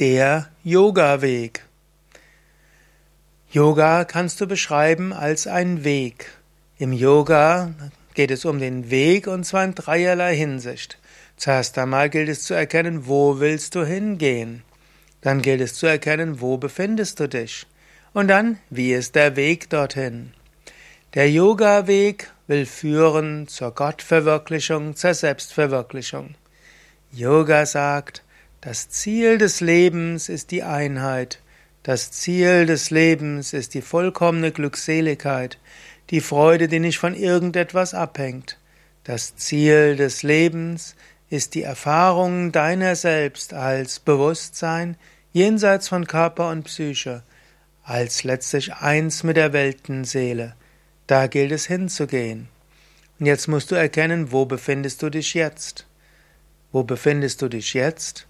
der Yoga-Weg. Yoga kannst du beschreiben als ein Weg. Im Yoga geht es um den Weg und zwar in dreierlei Hinsicht. Zuerst einmal gilt es zu erkennen, wo willst du hingehen. Dann gilt es zu erkennen, wo befindest du dich. Und dann, wie ist der Weg dorthin? Der Yoga-Weg will führen zur Gottverwirklichung, zur Selbstverwirklichung. Yoga sagt, das Ziel des Lebens ist die Einheit. Das Ziel des Lebens ist die vollkommene Glückseligkeit, die Freude, die nicht von irgendetwas abhängt. Das Ziel des Lebens ist die Erfahrung deiner selbst als Bewusstsein jenseits von Körper und Psyche, als letztlich eins mit der Weltenseele. Da gilt es hinzugehen. Und jetzt musst du erkennen, wo befindest du dich jetzt? Wo befindest du dich jetzt?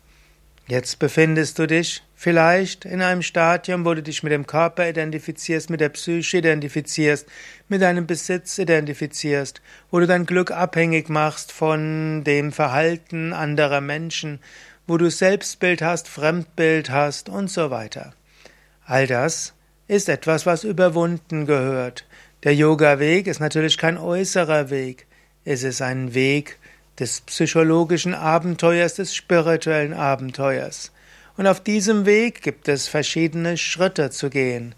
Jetzt befindest du dich vielleicht in einem Stadium, wo du dich mit dem Körper identifizierst, mit der Psyche identifizierst, mit deinem Besitz identifizierst, wo du dein Glück abhängig machst von dem Verhalten anderer Menschen, wo du Selbstbild hast, Fremdbild hast und so weiter. All das ist etwas, was überwunden gehört. Der Yoga-Weg ist natürlich kein äußerer Weg. Es ist ein Weg, des psychologischen Abenteuers, des spirituellen Abenteuers. Und auf diesem Weg gibt es verschiedene Schritte zu gehen.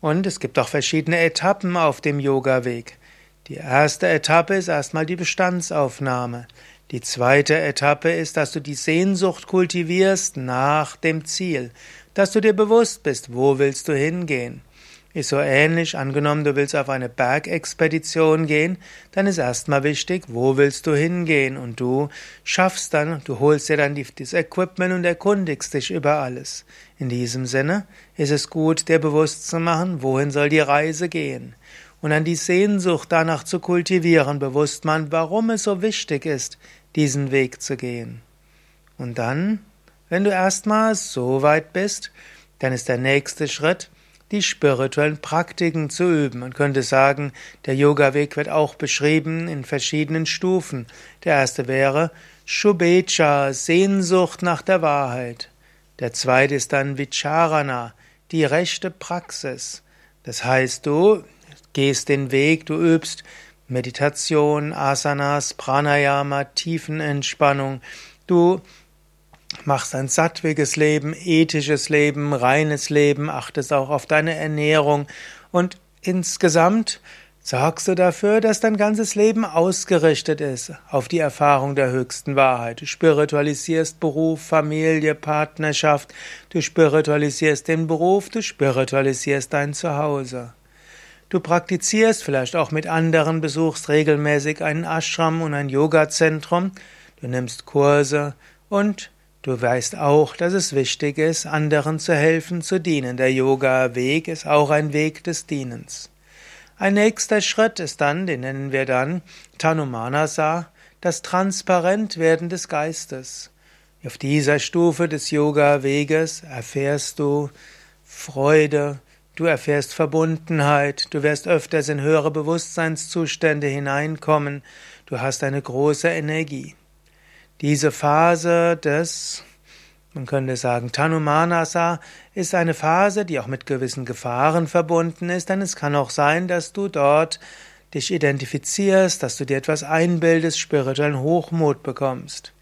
Und es gibt auch verschiedene Etappen auf dem Yoga-Weg. Die erste Etappe ist erstmal die Bestandsaufnahme. Die zweite Etappe ist, dass du die Sehnsucht kultivierst nach dem Ziel, dass du dir bewusst bist, wo willst du hingehen. Ist so ähnlich, angenommen, du willst auf eine Bergexpedition gehen, dann ist erstmal wichtig, wo willst du hingehen und du schaffst dann, du holst dir dann das Equipment und erkundigst dich über alles. In diesem Sinne ist es gut, dir bewusst zu machen, wohin soll die Reise gehen und dann die Sehnsucht danach zu kultivieren, bewusst machen, warum es so wichtig ist, diesen Weg zu gehen. Und dann, wenn du erstmal so weit bist, dann ist der nächste Schritt, die spirituellen Praktiken zu üben. Man könnte sagen, der Yoga-Weg wird auch beschrieben in verschiedenen Stufen. Der erste wäre Shubecha, Sehnsucht nach der Wahrheit. Der zweite ist dann Vicharana, die rechte Praxis. Das heißt, du gehst den Weg, du übst Meditation, Asanas, Pranayama, Tiefenentspannung. Du machst ein sattwiges Leben, ethisches Leben, reines Leben, achtest auch auf deine Ernährung und insgesamt sorgst du dafür, dass dein ganzes Leben ausgerichtet ist auf die Erfahrung der höchsten Wahrheit. Du spiritualisierst Beruf, Familie, Partnerschaft, du spiritualisierst den Beruf, du spiritualisierst dein Zuhause. Du praktizierst vielleicht auch mit anderen, besuchst regelmäßig einen Ashram und ein Yoga-Zentrum, du nimmst Kurse und Du weißt auch, dass es wichtig ist, anderen zu helfen, zu dienen. Der Yoga-Weg ist auch ein Weg des Dienens. Ein nächster Schritt ist dann, den nennen wir dann Tanumanasa, das Transparentwerden des Geistes. Auf dieser Stufe des Yoga-Weges erfährst du Freude, du erfährst Verbundenheit, du wirst öfters in höhere Bewusstseinszustände hineinkommen, du hast eine große Energie. Diese Phase des, man könnte sagen, Tanumanasa ist eine Phase, die auch mit gewissen Gefahren verbunden ist, denn es kann auch sein, dass du dort dich identifizierst, dass du dir etwas einbildest, spirituellen Hochmut bekommst.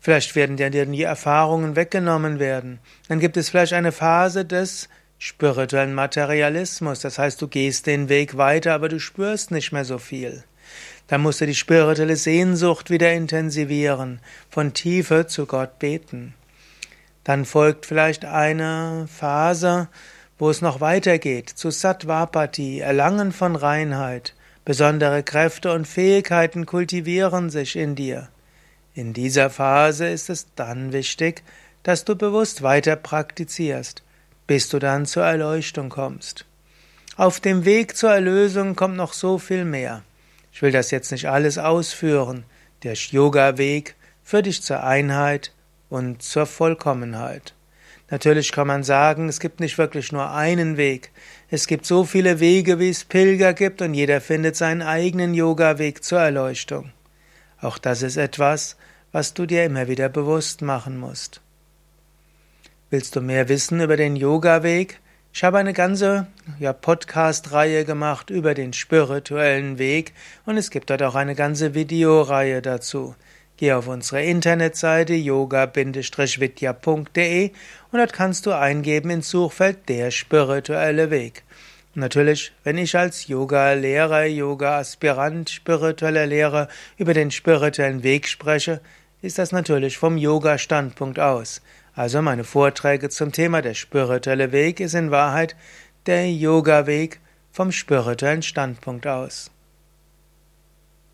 Vielleicht werden dir die Erfahrungen weggenommen werden. Dann gibt es vielleicht eine Phase des spirituellen Materialismus, das heißt, du gehst den Weg weiter, aber du spürst nicht mehr so viel. Da musst du die spirituelle Sehnsucht wieder intensivieren, von Tiefe zu Gott beten. Dann folgt vielleicht eine Phase, wo es noch weitergeht, zu Sattvapati, Erlangen von Reinheit. Besondere Kräfte und Fähigkeiten kultivieren sich in dir. In dieser Phase ist es dann wichtig, dass du bewusst weiter praktizierst, bis du dann zur Erleuchtung kommst. Auf dem Weg zur Erlösung kommt noch so viel mehr. Ich will das jetzt nicht alles ausführen. Der Yoga-Weg führt dich zur Einheit und zur Vollkommenheit. Natürlich kann man sagen, es gibt nicht wirklich nur einen Weg. Es gibt so viele Wege, wie es Pilger gibt, und jeder findet seinen eigenen Yoga-Weg zur Erleuchtung. Auch das ist etwas, was du dir immer wieder bewusst machen musst. Willst du mehr wissen über den Yoga-Weg? Ich habe eine ganze ja, Podcast-Reihe gemacht über den spirituellen Weg und es gibt dort auch eine ganze Videoreihe dazu. Geh auf unsere Internetseite yoga-vidya.de und dort kannst du eingeben ins Suchfeld der spirituelle Weg. natürlich, wenn ich als Yoga-Lehrer, Yoga-Aspirant, spiritueller Lehrer über den spirituellen Weg spreche, ist das natürlich vom Yoga-Standpunkt aus. Also meine Vorträge zum Thema der spirituelle Weg ist in Wahrheit der Yoga-Weg vom spirituellen Standpunkt aus.